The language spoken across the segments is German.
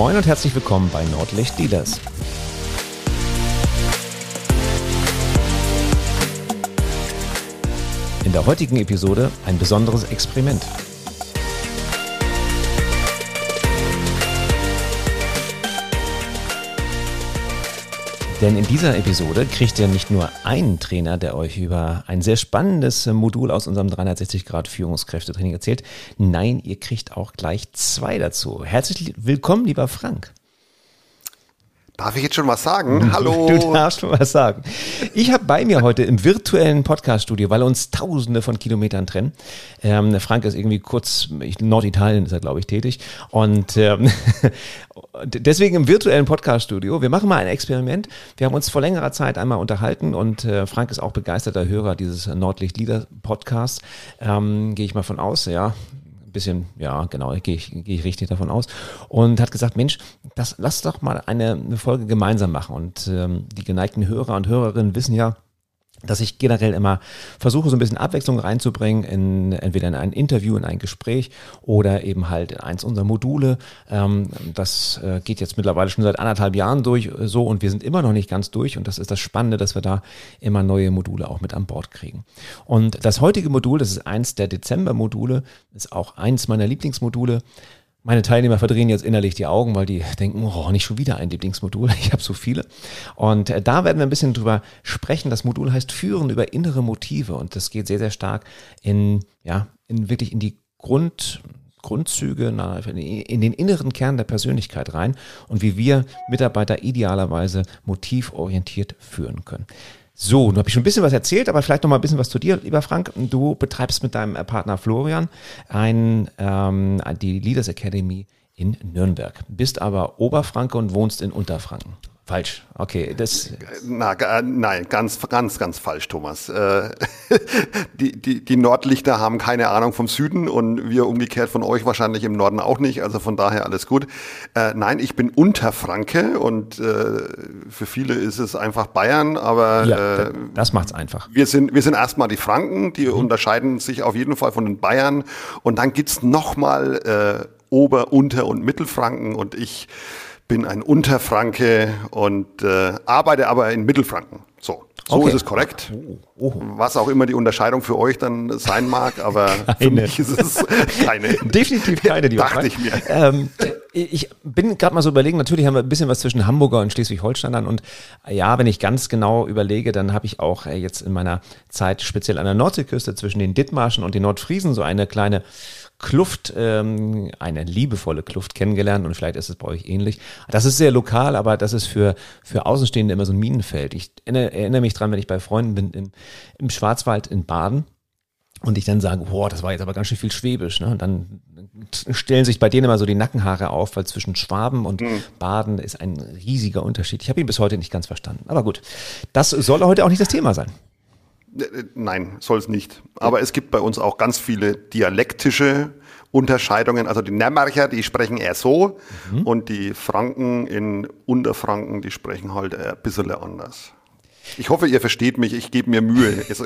Moin und herzlich willkommen bei Nordlicht Dealers. In der heutigen Episode ein besonderes Experiment. Denn in dieser Episode kriegt ihr nicht nur einen Trainer, der euch über ein sehr spannendes Modul aus unserem 360-Grad-Führungskräftetraining erzählt. Nein, ihr kriegt auch gleich zwei dazu. Herzlich willkommen, lieber Frank. Darf ich jetzt schon was sagen? Hallo. Du darfst schon was sagen. Ich habe bei mir heute im virtuellen Podcaststudio, weil uns Tausende von Kilometern trennen. Ähm, Frank ist irgendwie kurz, Norditalien ist er, glaube ich, tätig. Und ähm, deswegen im virtuellen Podcaststudio. Wir machen mal ein Experiment. Wir haben uns vor längerer Zeit einmal unterhalten und äh, Frank ist auch begeisterter Hörer dieses Nordlicht Lieder Podcasts. Ähm, Gehe ich mal von aus, ja bisschen, ja, genau, gehe ich, gehe ich richtig davon aus. Und hat gesagt, Mensch, das, lass doch mal eine, eine Folge gemeinsam machen. Und ähm, die geneigten Hörer und Hörerinnen wissen ja, dass ich generell immer versuche, so ein bisschen Abwechslung reinzubringen, in, entweder in ein Interview, in ein Gespräch oder eben halt in eins unserer Module. Ähm, das äh, geht jetzt mittlerweile schon seit anderthalb Jahren durch äh, so und wir sind immer noch nicht ganz durch und das ist das Spannende, dass wir da immer neue Module auch mit an Bord kriegen. Und das heutige Modul, das ist eins der Dezember-Module, ist auch eins meiner Lieblingsmodule. Meine Teilnehmer verdrehen jetzt innerlich die Augen, weil die denken, oh, nicht schon wieder ein Lieblingsmodul, ich habe so viele. Und äh, da werden wir ein bisschen drüber sprechen. Das Modul heißt Führen über innere Motive und das geht sehr, sehr stark in, ja, in wirklich in die Grund, Grundzüge, in den inneren Kern der Persönlichkeit rein und wie wir Mitarbeiter idealerweise motivorientiert führen können. So, nun habe ich schon ein bisschen was erzählt, aber vielleicht noch mal ein bisschen was zu dir, lieber Frank. Du betreibst mit deinem Partner Florian ein, ähm, die Leaders Academy in Nürnberg, bist aber Oberfranke und wohnst in Unterfranken. Falsch. Okay, das. Na, nein, ganz, ganz, ganz falsch, Thomas. Äh, die, die, die Nordlichter haben keine Ahnung vom Süden und wir umgekehrt von euch wahrscheinlich im Norden auch nicht. Also von daher alles gut. Äh, nein, ich bin Unterfranke und äh, für viele ist es einfach Bayern, aber ja, das macht's einfach. Wir sind, wir sind erstmal die Franken, die mhm. unterscheiden sich auf jeden Fall von den Bayern und dann gibt's nochmal äh, Ober-, Unter- und Mittelfranken und ich bin ein Unterfranke und äh, arbeite aber in Mittelfranken. So, so okay. ist es korrekt. Oh, oh. Was auch immer die Unterscheidung für euch dann sein mag, aber keine. für mich ist es keine. Definitiv keine, die Dachte ich mir. Ähm, ich bin gerade mal so überlegen, natürlich haben wir ein bisschen was zwischen Hamburger und Schleswig-Holsteinern und ja, wenn ich ganz genau überlege, dann habe ich auch äh, jetzt in meiner Zeit speziell an der Nordseeküste zwischen den Dithmarschen und den Nordfriesen so eine kleine Kluft, ähm, eine liebevolle Kluft kennengelernt und vielleicht ist es bei euch ähnlich. Das ist sehr lokal, aber das ist für, für Außenstehende immer so ein Minenfeld. Ich erinnere, mich dran, wenn ich bei Freunden bin im, im Schwarzwald in Baden und ich dann sage, boah, das war jetzt aber ganz schön viel Schwäbisch. Ne? Und dann stellen sich bei denen immer so die Nackenhaare auf, weil zwischen Schwaben und mhm. Baden ist ein riesiger Unterschied. Ich habe ihn bis heute nicht ganz verstanden. Aber gut, das soll heute auch nicht das Thema sein. Äh, äh, nein, soll es nicht. Aber es gibt bei uns auch ganz viele dialektische Unterscheidungen. Also die Närmercher, die sprechen eher so mhm. und die Franken in Unterfranken, die sprechen halt ein bisschen anders. Ich hoffe, ihr versteht mich. Ich gebe mir Mühe. Also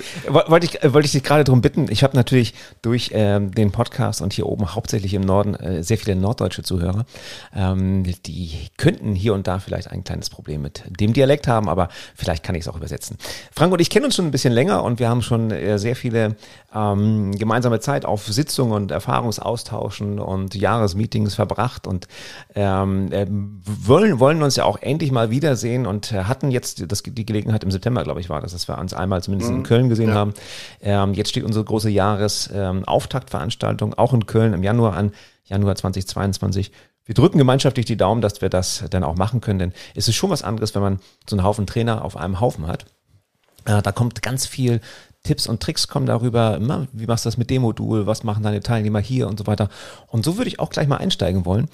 wollte ich, wollte ich dich gerade darum bitten. Ich habe natürlich durch ähm, den Podcast und hier oben hauptsächlich im Norden äh, sehr viele norddeutsche Zuhörer. Ähm, die könnten hier und da vielleicht ein kleines Problem mit dem Dialekt haben, aber vielleicht kann ich es auch übersetzen. Frank und ich kennen uns schon ein bisschen länger und wir haben schon äh, sehr viele ähm, gemeinsame Zeit auf Sitzungen und Erfahrungsaustauschen und Jahresmeetings verbracht und ähm, äh, wollen, wollen uns ja auch endlich mal wiedersehen und äh, hatten jetzt das, die Gelegenheit im September, glaube ich, war das, dass wir uns einmal zumindest mhm. in Köln gesehen ja. haben. Ähm, jetzt steht unsere große Jahresauftaktveranstaltung ähm, auch in Köln im Januar an, Januar 2022. Wir drücken gemeinschaftlich die Daumen, dass wir das dann auch machen können, denn es ist schon was anderes, wenn man so einen Haufen Trainer auf einem Haufen hat. Äh, da kommt ganz viel Tipps und Tricks kommen darüber, wie machst du das mit dem Modul, was machen deine Teilnehmer hier und so weiter. Und so würde ich auch gleich mal einsteigen wollen.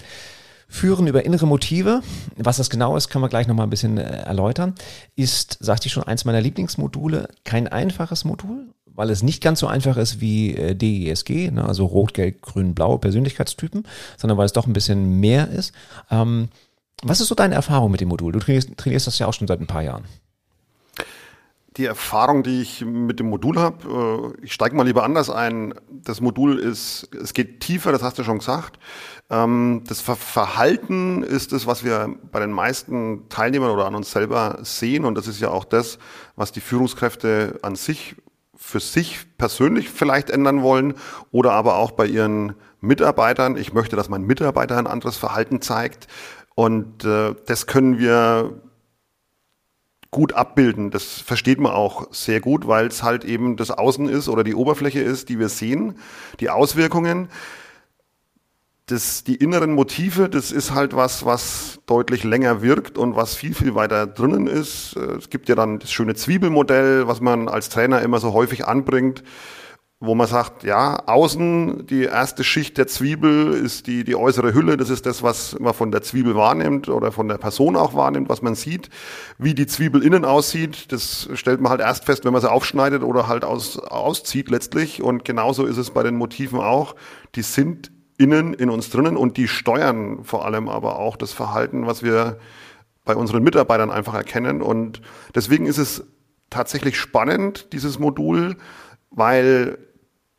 Führen über innere Motive, was das genau ist, können wir gleich nochmal ein bisschen äh, erläutern, ist, sagte ich schon, eins meiner Lieblingsmodule. Kein einfaches Modul, weil es nicht ganz so einfach ist wie äh, DESG, ne, also Rot, Gelb, Grün, Blau Persönlichkeitstypen, sondern weil es doch ein bisschen mehr ist. Ähm, was ist so deine Erfahrung mit dem Modul? Du trainierst, trainierst das ja auch schon seit ein paar Jahren die Erfahrung, die ich mit dem Modul habe, äh, ich steige mal lieber anders ein. Das Modul ist, es geht tiefer, das hast du schon gesagt. Ähm, das Verhalten ist es, was wir bei den meisten Teilnehmern oder an uns selber sehen. Und das ist ja auch das, was die Führungskräfte an sich für sich persönlich vielleicht ändern wollen oder aber auch bei ihren Mitarbeitern. Ich möchte, dass mein Mitarbeiter ein anderes Verhalten zeigt. Und äh, das können wir gut abbilden. Das versteht man auch sehr gut, weil es halt eben das Außen ist oder die Oberfläche ist, die wir sehen, die Auswirkungen. Das, die inneren Motive, das ist halt was, was deutlich länger wirkt und was viel, viel weiter drinnen ist. Es gibt ja dann das schöne Zwiebelmodell, was man als Trainer immer so häufig anbringt wo man sagt, ja, außen die erste Schicht der Zwiebel ist die, die äußere Hülle, das ist das, was man von der Zwiebel wahrnimmt oder von der Person auch wahrnimmt, was man sieht. Wie die Zwiebel innen aussieht, das stellt man halt erst fest, wenn man sie aufschneidet oder halt aus, auszieht letztlich. Und genauso ist es bei den Motiven auch. Die sind innen in uns drinnen und die steuern vor allem aber auch das Verhalten, was wir bei unseren Mitarbeitern einfach erkennen. Und deswegen ist es tatsächlich spannend, dieses Modul, weil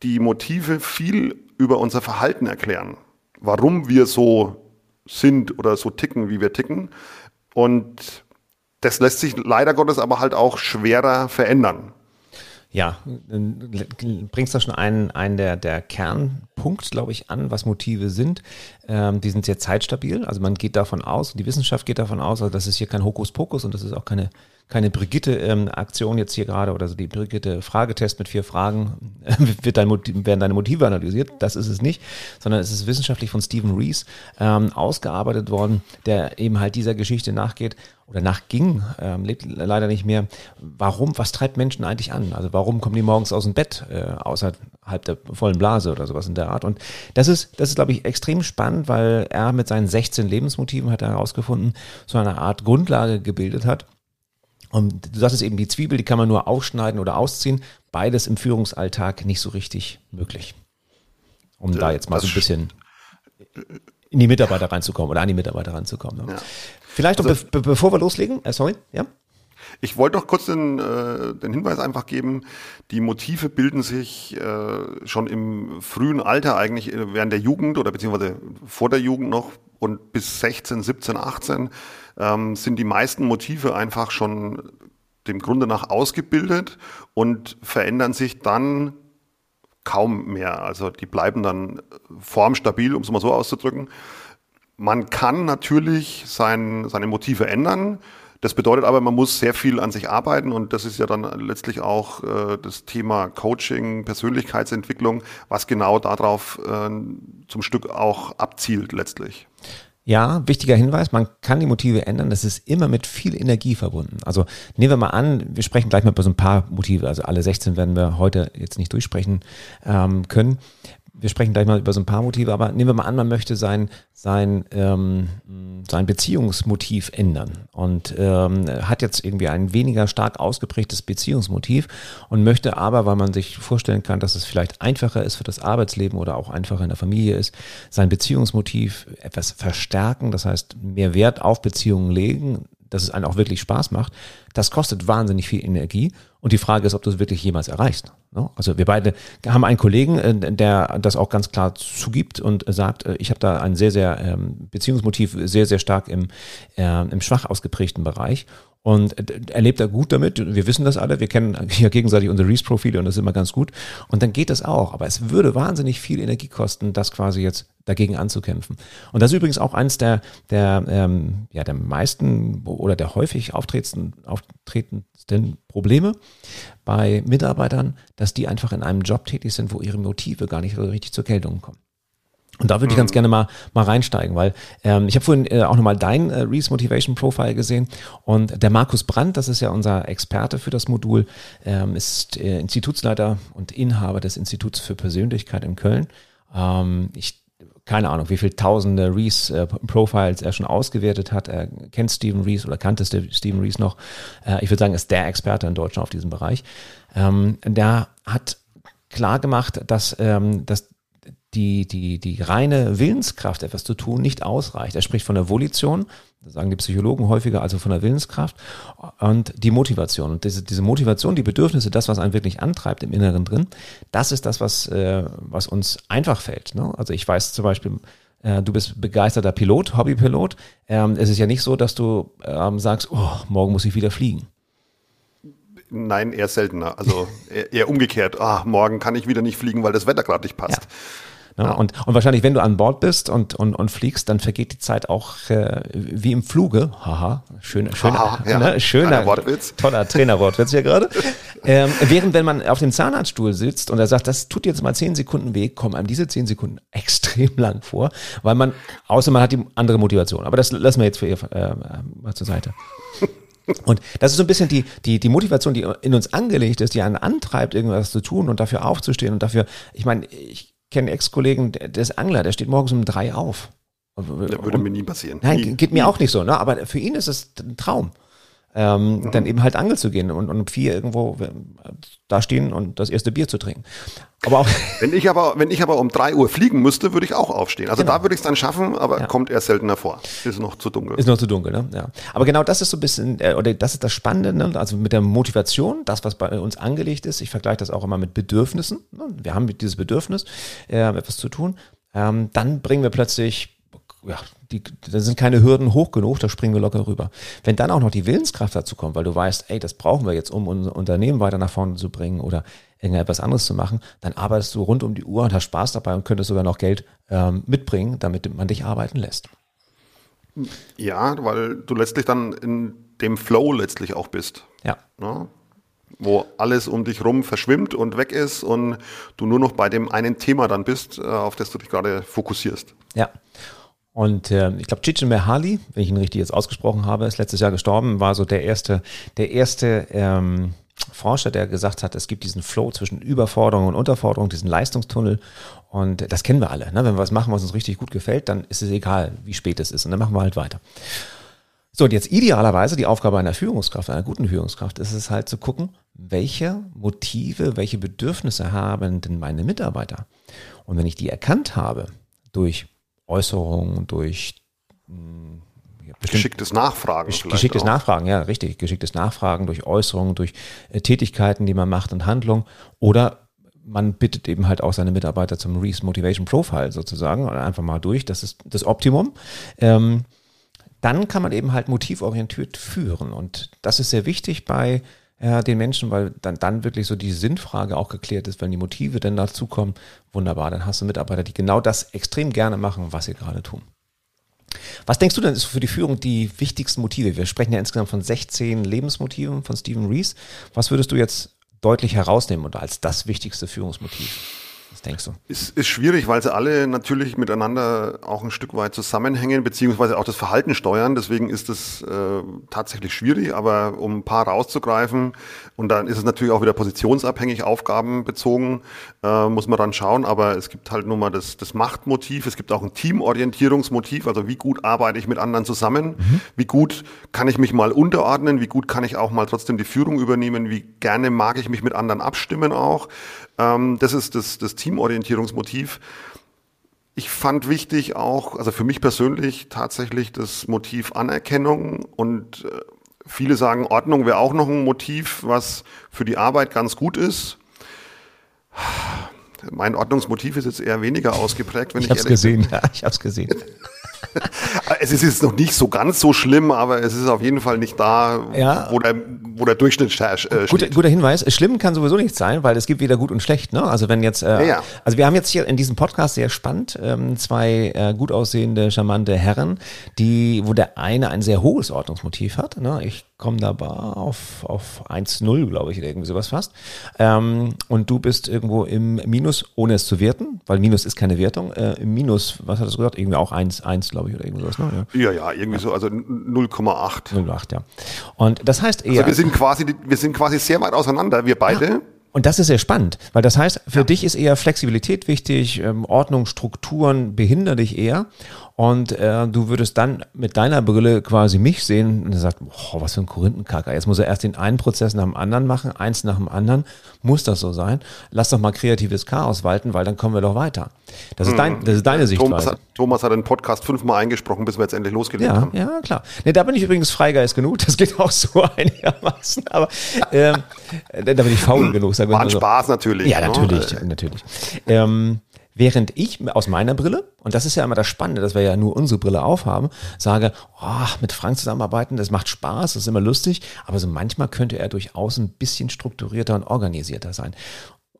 die Motive viel über unser Verhalten erklären. Warum wir so sind oder so ticken, wie wir ticken. Und das lässt sich leider Gottes aber halt auch schwerer verändern. Ja, bringst da schon einen, einen der, der Kernpunkt, glaube ich, an, was Motive sind. Ähm, die sind sehr zeitstabil. Also man geht davon aus, die Wissenschaft geht davon aus, also das ist hier kein Hokuspokus und das ist auch keine keine Brigitte-Aktion ähm, jetzt hier gerade oder so die Brigitte-Fragetest mit vier Fragen, äh, wird dein Motiv, werden deine Motive analysiert. Das ist es nicht, sondern es ist wissenschaftlich von Stephen Rees ähm, ausgearbeitet worden, der eben halt dieser Geschichte nachgeht oder nachging, ähm, lebt leider nicht mehr. Warum, was treibt Menschen eigentlich an? Also warum kommen die morgens aus dem Bett, äh, außerhalb der vollen Blase oder sowas in der Art? Und das ist, das ist, glaube ich, extrem spannend, weil er mit seinen 16 Lebensmotiven hat er herausgefunden, so eine Art Grundlage gebildet hat, und du sagtest eben, die Zwiebel, die kann man nur aufschneiden oder ausziehen. Beides im Führungsalltag nicht so richtig möglich. Um da jetzt mal so ein bisschen in die Mitarbeiter reinzukommen oder an die Mitarbeiter ranzukommen. Ne? Ja. Vielleicht also, be bevor wir loslegen, äh, sorry, ja? Ich wollte doch kurz den, äh, den Hinweis einfach geben, die Motive bilden sich äh, schon im frühen Alter eigentlich äh, während der Jugend oder beziehungsweise vor der Jugend noch und bis 16, 17, 18 ähm, sind die meisten Motive einfach schon dem Grunde nach ausgebildet und verändern sich dann kaum mehr. Also die bleiben dann formstabil, um es mal so auszudrücken. Man kann natürlich sein, seine Motive ändern. Das bedeutet aber, man muss sehr viel an sich arbeiten und das ist ja dann letztlich auch äh, das Thema Coaching, Persönlichkeitsentwicklung, was genau darauf äh, zum Stück auch abzielt letztlich. Ja, wichtiger Hinweis, man kann die Motive ändern, das ist immer mit viel Energie verbunden. Also nehmen wir mal an, wir sprechen gleich mal über so ein paar Motive, also alle 16 werden wir heute jetzt nicht durchsprechen ähm, können wir sprechen gleich mal über so ein paar Motive, aber nehmen wir mal an, man möchte sein, sein, ähm, sein Beziehungsmotiv ändern und ähm, hat jetzt irgendwie ein weniger stark ausgeprägtes Beziehungsmotiv und möchte aber, weil man sich vorstellen kann, dass es vielleicht einfacher ist für das Arbeitsleben oder auch einfacher in der Familie ist, sein Beziehungsmotiv etwas verstärken, das heißt mehr Wert auf Beziehungen legen, dass es einen auch wirklich Spaß macht, das kostet wahnsinnig viel Energie und die Frage ist, ob du es wirklich jemals erreichst. Ne? Also wir beide haben einen Kollegen, äh, der das auch ganz klar zugibt und sagt, äh, ich habe da ein sehr, sehr ähm, Beziehungsmotiv sehr, sehr stark im, äh, im schwach ausgeprägten Bereich. Und er lebt da gut damit. Wir wissen das alle. Wir kennen ja gegenseitig unsere Reese-Profile und das ist immer ganz gut. Und dann geht das auch. Aber es würde wahnsinnig viel Energie kosten, das quasi jetzt dagegen anzukämpfen. Und das ist übrigens auch eines der, der, ähm, ja, der meisten oder der häufig auftretendsten, auftretendsten Probleme bei Mitarbeitern, dass die einfach in einem Job tätig sind, wo ihre Motive gar nicht so richtig zur Geltung kommen. Und da würde ich ganz mhm. gerne mal, mal reinsteigen, weil ähm, ich habe vorhin äh, auch nochmal dein äh, Reese Motivation Profile gesehen und der Markus Brandt, das ist ja unser Experte für das Modul, ähm, ist äh, Institutsleiter und Inhaber des Instituts für Persönlichkeit in Köln. Ähm, ich keine Ahnung, wie viele tausende Reese-Profiles äh, er schon ausgewertet hat. Er kennt Stephen Reese oder kannte Stephen Reese noch. Äh, ich würde sagen, ist der Experte in Deutschland auf diesem Bereich. Ähm, der hat klar gemacht, dass, ähm, dass die, die, die reine Willenskraft, etwas zu tun, nicht ausreicht. Er spricht von der Volition, das sagen die Psychologen häufiger, also von der Willenskraft und die Motivation. Und diese, diese Motivation, die Bedürfnisse, das, was einen wirklich antreibt im Inneren drin, das ist das, was, äh, was uns einfach fällt. Ne? Also ich weiß zum Beispiel, äh, du bist begeisterter Pilot, Hobbypilot. Ähm, es ist ja nicht so, dass du ähm, sagst, oh, morgen muss ich wieder fliegen. Nein, eher seltener. Also eher, eher umgekehrt. Ah, morgen kann ich wieder nicht fliegen, weil das Wetter gerade nicht passt. Ja. Ne? Ja. Und, und wahrscheinlich, wenn du an Bord bist und, und, und fliegst, dann vergeht die Zeit auch äh, wie im Fluge. Haha, schöner, schöner, Haha, ja. ne? schöner Wortwitz. toller Trainerwortwitz hier gerade. ähm, während wenn man auf dem Zahnarztstuhl sitzt und er sagt, das tut jetzt mal zehn Sekunden weh, kommen einem diese zehn Sekunden extrem lang vor, weil man, außer man hat die andere Motivation. Aber das lassen wir jetzt für ihr äh, mal zur Seite. Und das ist so ein bisschen die, die, die Motivation, die in uns angelegt ist, die einen antreibt, irgendwas zu tun und dafür aufzustehen und dafür, ich meine, ich kenne Ex-Kollegen, der, der ist Angler, der steht morgens um drei auf. Das würde mir nie passieren. Nein, nie. geht mir auch nicht so, ne? aber für ihn ist es ein Traum ähm, mhm. dann eben halt angeln zu gehen und, und um vier irgendwo äh, da stehen und das erste Bier zu trinken. Aber auch wenn ich aber, wenn ich aber um drei Uhr fliegen müsste, würde ich auch aufstehen. Also genau. da würde ich es dann schaffen, aber ja. kommt eher seltener vor. Ist noch zu dunkel. Ist noch zu dunkel, ne? Ja. Aber genau das ist so ein bisschen, äh, oder das ist das Spannende, ne? also mit der Motivation, das, was bei uns angelegt ist. Ich vergleiche das auch immer mit Bedürfnissen. Ne? Wir haben dieses Bedürfnis, äh, etwas zu tun. Ähm, dann bringen wir plötzlich ja, die, da sind keine Hürden hoch genug, da springen wir locker rüber. Wenn dann auch noch die Willenskraft dazu kommt, weil du weißt, ey, das brauchen wir jetzt, um unser Unternehmen weiter nach vorne zu bringen oder irgendetwas anderes zu machen, dann arbeitest du rund um die Uhr und hast Spaß dabei und könntest sogar noch Geld ähm, mitbringen, damit man dich arbeiten lässt. Ja, weil du letztlich dann in dem Flow letztlich auch bist. Ja. ne? wo alles um dich rum verschwimmt und weg ist und du nur noch bei dem einen Thema dann bist, äh, auf das du dich gerade fokussierst. Ja. Und äh, ich glaube, Chichen Mehali, wenn ich ihn richtig jetzt ausgesprochen habe, ist letztes Jahr gestorben, war so der erste, der erste ähm, Forscher, der gesagt hat, es gibt diesen Flow zwischen Überforderung und Unterforderung, diesen Leistungstunnel. Und das kennen wir alle. Ne? Wenn wir was machen, was uns richtig gut gefällt, dann ist es egal, wie spät es ist. Und dann machen wir halt weiter. So, und jetzt idealerweise die Aufgabe einer Führungskraft, einer guten Führungskraft, ist es halt zu gucken, welche Motive, welche Bedürfnisse haben denn meine Mitarbeiter? Und wenn ich die erkannt habe durch Äußerungen, durch hm, ja, geschicktes Nachfragen. Geschicktes auch. Nachfragen, ja, richtig. Geschicktes Nachfragen durch Äußerungen, durch äh, Tätigkeiten, die man macht und Handlungen. Oder man bittet eben halt auch seine Mitarbeiter zum Reese Motivation Profile sozusagen oder einfach mal durch. Das ist das Optimum. Ähm, dann kann man eben halt motivorientiert führen. Und das ist sehr wichtig bei äh, den Menschen, weil dann, dann wirklich so die Sinnfrage auch geklärt ist, wenn die Motive dann dazukommen, wunderbar, dann hast du Mitarbeiter, die genau das extrem gerne machen, was sie gerade tun. Was denkst du denn ist für die Führung die wichtigsten Motive? Wir sprechen ja insgesamt von 16 Lebensmotiven von Stephen Rees. Was würdest du jetzt deutlich herausnehmen oder als das wichtigste Führungsmotiv? Was denkst du? Ist, ist schwierig, weil sie alle natürlich miteinander auch ein Stück weit zusammenhängen, beziehungsweise auch das Verhalten steuern. Deswegen ist es äh, tatsächlich schwierig, aber um ein paar rauszugreifen, und dann ist es natürlich auch wieder positionsabhängig, aufgabenbezogen, äh, muss man dann schauen. Aber es gibt halt nun mal das, das Machtmotiv, es gibt auch ein Teamorientierungsmotiv, also wie gut arbeite ich mit anderen zusammen, mhm. wie gut kann ich mich mal unterordnen, wie gut kann ich auch mal trotzdem die Führung übernehmen, wie gerne mag ich mich mit anderen abstimmen auch. Ähm, das ist das, das Teamorientierungsmotiv. Ich fand wichtig auch, also für mich persönlich tatsächlich das Motiv Anerkennung und äh, viele sagen, Ordnung wäre auch noch ein Motiv, was für die Arbeit ganz gut ist. Mein Ordnungsmotiv ist jetzt eher weniger ausgeprägt, wenn ich, ich hab's gesehen, bin. Ja, ich habe es gesehen. es ist jetzt noch nicht so ganz so schlimm, aber es ist auf jeden Fall nicht da, ja. wo, der, wo der Durchschnitt äh, steht. Guter, guter Hinweis. Schlimm kann sowieso nicht sein, weil es gibt weder gut und schlecht. Ne? Also wenn jetzt, äh, ja, ja. also wir haben jetzt hier in diesem Podcast sehr spannend ähm, zwei äh, gut aussehende, charmante Herren, die, wo der eine ein sehr hohes Ordnungsmotiv hat. Ne? Ich komme dabei auf, auf 1-0, glaube ich, oder irgendwie sowas fast. Ähm, und du bist irgendwo im Minus, ohne es zu werten, weil Minus ist keine Wertung. Äh, Im Minus, was hat das gesagt? Irgendwie auch 1, 1 glaube ich, oder irgendwas. Ne? Ja. ja, ja, irgendwie ja. so, also 0,8. 0,8, ja. Und das heißt eher. Also wir sind quasi, wir sind quasi sehr weit auseinander, wir beide. Ja. Und das ist sehr spannend, weil das heißt, für ja. dich ist eher Flexibilität wichtig, ähm, Ordnung, Strukturen behindern dich eher. Und äh, du würdest dann mit deiner Brille quasi mich sehen und er sagt, boah, was für ein Korinthenkacker. Jetzt muss er erst den einen Prozess nach dem anderen machen, eins nach dem anderen. Muss das so sein? Lass doch mal kreatives Chaos walten, weil dann kommen wir doch weiter. Das ist, dein, das ist deine Sichtweise. Thomas hat, Thomas hat den Podcast fünfmal eingesprochen, bis wir jetzt endlich losgelegt ja, haben. Ja, klar. Nee, da bin ich übrigens Freigeist genug. Das geht auch so einigermaßen. Aber ähm, da bin ich faul genug. Sagen War ein so. Spaß natürlich. Ja, ne? natürlich, natürlich. Ähm, während ich aus meiner Brille, und das ist ja immer das Spannende, dass wir ja nur unsere Brille aufhaben, sage, oh, mit Frank zusammenarbeiten, das macht Spaß, das ist immer lustig, aber so manchmal könnte er durchaus ein bisschen strukturierter und organisierter sein.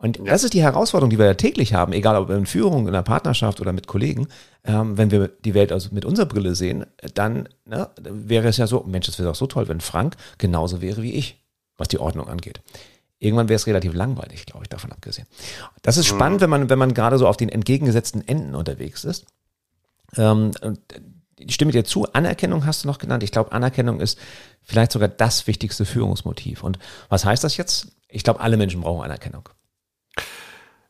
Und das ist die Herausforderung, die wir ja täglich haben, egal ob in Führung, in der Partnerschaft oder mit Kollegen. Ähm, wenn wir die Welt also mit unserer Brille sehen, dann ne, wäre es ja so, Mensch, das wäre doch so toll, wenn Frank genauso wäre wie ich, was die Ordnung angeht. Irgendwann wäre es relativ langweilig, glaube ich, davon abgesehen. Das ist spannend, wenn man, wenn man gerade so auf den entgegengesetzten Enden unterwegs ist. Ähm, und ich stimme dir zu, Anerkennung hast du noch genannt. Ich glaube, Anerkennung ist vielleicht sogar das wichtigste Führungsmotiv. Und was heißt das jetzt? Ich glaube, alle Menschen brauchen Anerkennung.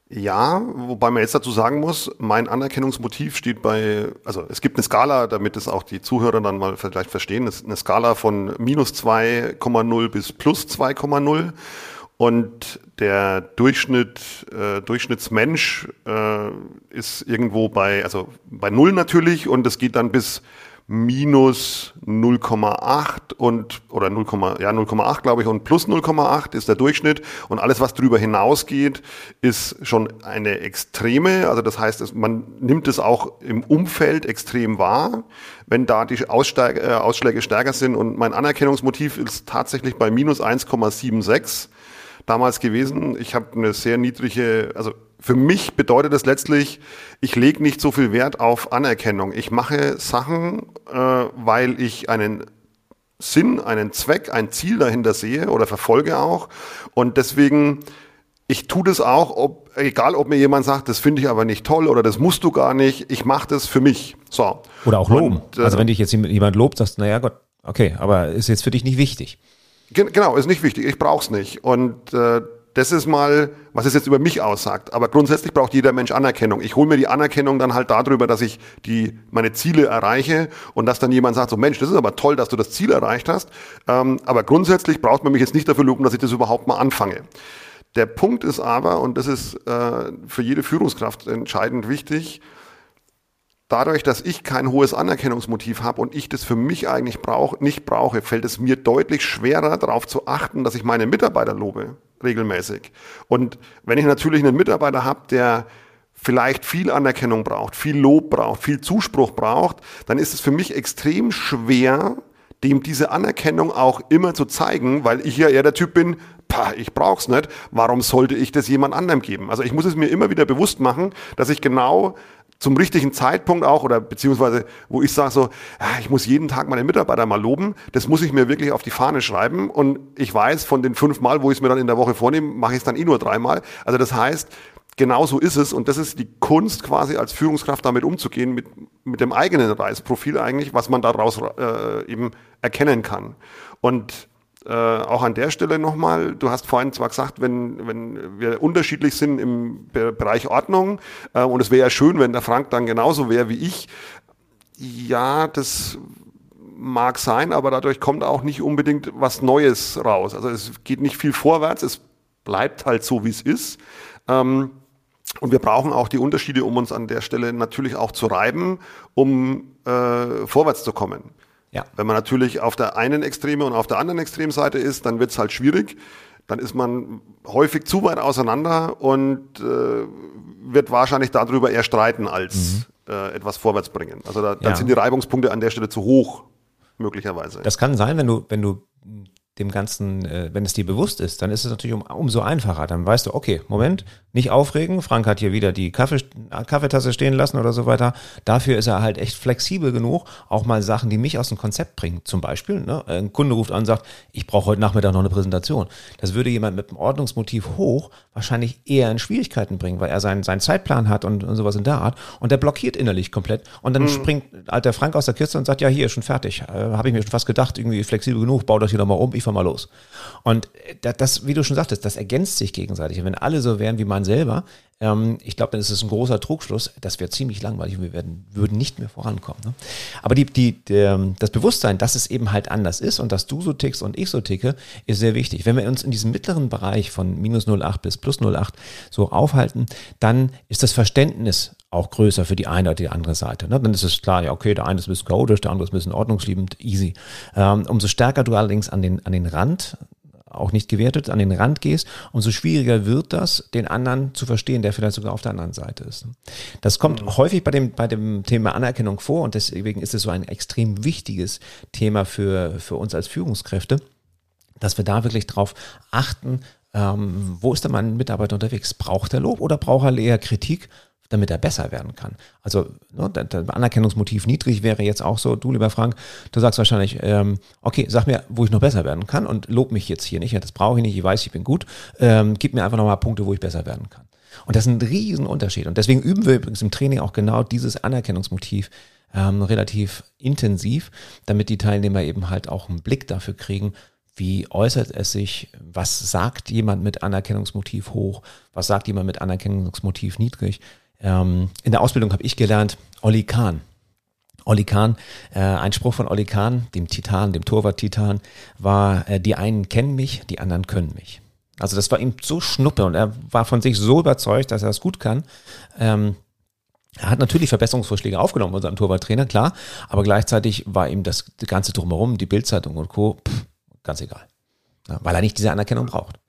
Ja, wobei man jetzt dazu sagen muss, mein Anerkennungsmotiv steht bei, also es gibt eine Skala, damit es auch die Zuhörer dann mal vielleicht verstehen, es ist eine Skala von minus 2,0 bis plus 2,0 und der Durchschnitt, äh, Durchschnittsmensch äh, ist irgendwo bei, also bei null natürlich. Und es geht dann bis minus 0,8 und oder 0, ja 0,8 glaube ich. Und plus 0,8 ist der Durchschnitt. Und alles was darüber hinausgeht ist schon eine extreme. Also das heißt man nimmt es auch im Umfeld extrem wahr wenn da die Aussteig, äh, Ausschläge stärker sind. Und mein Anerkennungsmotiv ist tatsächlich bei minus 1,76 damals gewesen ich habe eine sehr niedrige also für mich bedeutet das letztlich, ich lege nicht so viel Wert auf Anerkennung. Ich mache Sachen, äh, weil ich einen Sinn, einen Zweck, ein Ziel dahinter sehe oder verfolge auch. Und deswegen, ich tue das auch, ob, egal ob mir jemand sagt, das finde ich aber nicht toll oder das musst du gar nicht, ich mache das für mich. So. Oder auch loben. Und, äh, also wenn dich jetzt jemand lobt, sagst du, naja Gott, okay, aber ist jetzt für dich nicht wichtig. Gen- Genau, ist nicht wichtig. Ich brauche es nicht. Und äh, das ist mal, was es jetzt über mich aussagt. Aber grundsätzlich braucht jeder Mensch Anerkennung. Ich hole mir die Anerkennung dann halt darüber, dass ich die meine Ziele erreiche und dass dann jemand sagt, so Mensch, das ist aber toll, dass du das Ziel erreicht hast. Ähm, aber grundsätzlich braucht man mich jetzt nicht dafür loben, dass ich das überhaupt mal anfange. Der Punkt ist aber, und das ist äh, für jede Führungskraft entscheidend wichtig, dadurch, dass ich kein hohes Anerkennungsmotiv habe und ich das für mich eigentlich brauch, nicht brauche, fällt es mir deutlich schwerer, darauf zu achten, dass ich meine Mitarbeiter lobe, regelmäßig. Und wenn ich natürlich einen Mitarbeiter habe, der vielleicht viel Anerkennung braucht, viel Lob braucht, viel Zuspruch braucht, dann ist es für mich extrem schwer, dem diese Anerkennung auch immer zu zeigen, weil ich ja eher der Typ bin, pah, ich brauch's nicht, warum sollte ich das jemand anderem geben? Also ich muss es mir immer wieder bewusst machen, dass ich genau zum richtigen Zeitpunkt auch oder beziehungsweise wo ich sage so, ich muss jeden Tag meine Mitarbeiter mal loben, das muss ich mir wirklich auf die Fahne schreiben und ich weiß von den fünf Mal, wo ich es mir dann in der Woche vornehme, mache ich es dann eh nur dreimal. Also das heißt, genau so ist es und das ist die Kunst quasi als Führungskraft damit umzugehen mit, mit dem eigenen Reisprofil eigentlich, was man daraus äh, eben erkennen kann. Und äh, auch an der Stelle nochmal, du hast vorhin zwar gesagt, wenn, wenn wir unterschiedlich sind im Be Bereich Ordnung, äh, und es wäre ja schön, wenn der Frank dann genauso wäre wie ich, ja, das mag sein, aber dadurch kommt auch nicht unbedingt was Neues raus. Also es geht nicht viel vorwärts, es bleibt halt so, wie es ist. Ähm, und wir brauchen auch die Unterschiede, um uns an der Stelle natürlich auch zu reiben, um äh, vorwärts zu kommen. Ja. Wenn man natürlich auf der einen Extreme und auf der anderen Extremseite ist, dann wird es halt schwierig. Dann ist man häufig zu weit auseinander und äh, wird wahrscheinlich darüber eher streiten, als äh, etwas vorwärts bringen. Also da, dann Mhm. Ja. sind die Reibungspunkte an der Stelle zu hoch, möglicherweise. Das kann sein, wenn du, wenn du dem Ganzen, äh, wenn es dir bewusst ist, dann ist es natürlich um, umso einfacher. Dann weißt du, okay, Moment, nicht aufregen. Frank hat hier wieder die Kaffee, Kaffeetasse stehen lassen oder so weiter. Dafür ist er halt echt flexibel genug, auch mal Sachen, die mich aus dem Konzept bringen. Zum Beispiel, ne, ein Kunde ruft an und sagt, ich brauche heute Nachmittag noch eine Präsentation. Das würde jemand mit einem Ordnungsmotiv hoch wahrscheinlich eher in Schwierigkeiten bringen, weil er seinen, seinen Zeitplan hat und, und sowas in der Art. Und der blockiert innerlich komplett. Und dann springt alter Frank aus der Kiste und sagt, ja, hier ist schon fertig. Äh, Habe ich mir schon fast gedacht, irgendwie flexibel genug, bau das hier nochmal um, ich fahr mal los. Und das, das, wie du schon sagtest, das ergänzt sich gegenseitig. Wenn alle so wären wie man selber, ähm, ich glaube, dann ist es ein großer Trugschluss. Das wäre ziemlich langweilig und wir werden, würden nicht mehr vorankommen. Ne? Aber die, die, der, das Bewusstsein, dass es eben halt anders ist und dass du so tickst und ich so ticke, ist sehr wichtig. Wenn wir uns in diesem mittleren Bereich von minus 0,8 bis plus 0,8 so aufhalten, dann ist das Verständnis auch größer für die eine oder die andere Seite. Ne? Dann ist es klar, ja, okay, der eine ist ein bisschen chaotisch, der andere ist ein bisschen ordnungsliebend, easy. Ähm, umso stärker du allerdings an den, an den Rand auch nicht gewertet, an den Rand gehst, umso schwieriger wird das, den anderen zu verstehen, der vielleicht sogar auf der anderen Seite ist. Das kommt mhm. häufig bei dem, bei dem Thema Anerkennung vor und deswegen ist es so ein extrem wichtiges Thema für, für uns als Führungskräfte, dass wir da wirklich drauf achten, ähm, wo ist denn mein Mitarbeiter unterwegs? Braucht er Lob oder braucht er eher Kritik? Damit er besser werden kann. Also ne, das Anerkennungsmotiv niedrig wäre jetzt auch so, du lieber Frank, du sagst wahrscheinlich, ähm, okay, sag mir, wo ich noch besser werden kann und lob mich jetzt hier nicht, ja, das brauche ich nicht, ich weiß, ich bin gut, ähm, gib mir einfach nochmal Punkte, wo ich besser werden kann. Und das ist ein Riesenunterschied. Und deswegen üben wir übrigens im Training auch genau dieses Anerkennungsmotiv ähm, relativ intensiv, damit die Teilnehmer eben halt auch einen Blick dafür kriegen, wie äußert es sich, was sagt jemand mit Anerkennungsmotiv hoch, was sagt jemand mit Anerkennungsmotiv niedrig ähm, in der Ausbildung habe ich gelernt, Olli Kahn. Olli Kahn, äh, ein Spruch von Olli Kahn, dem Titan, dem Torwart-Titan, war, äh, die einen kennen mich, die anderen können mich. Also das war ihm so schnuppe und er war von sich so überzeugt, dass er es gut kann. Ähm, er hat natürlich Verbesserungsvorschläge aufgenommen, unserem Torwarttrainer, klar, aber gleichzeitig war ihm das Ganze drumherum, die Bildzeitung und Co., pff, ganz egal. Ja, weil er nicht diese Anerkennung braucht.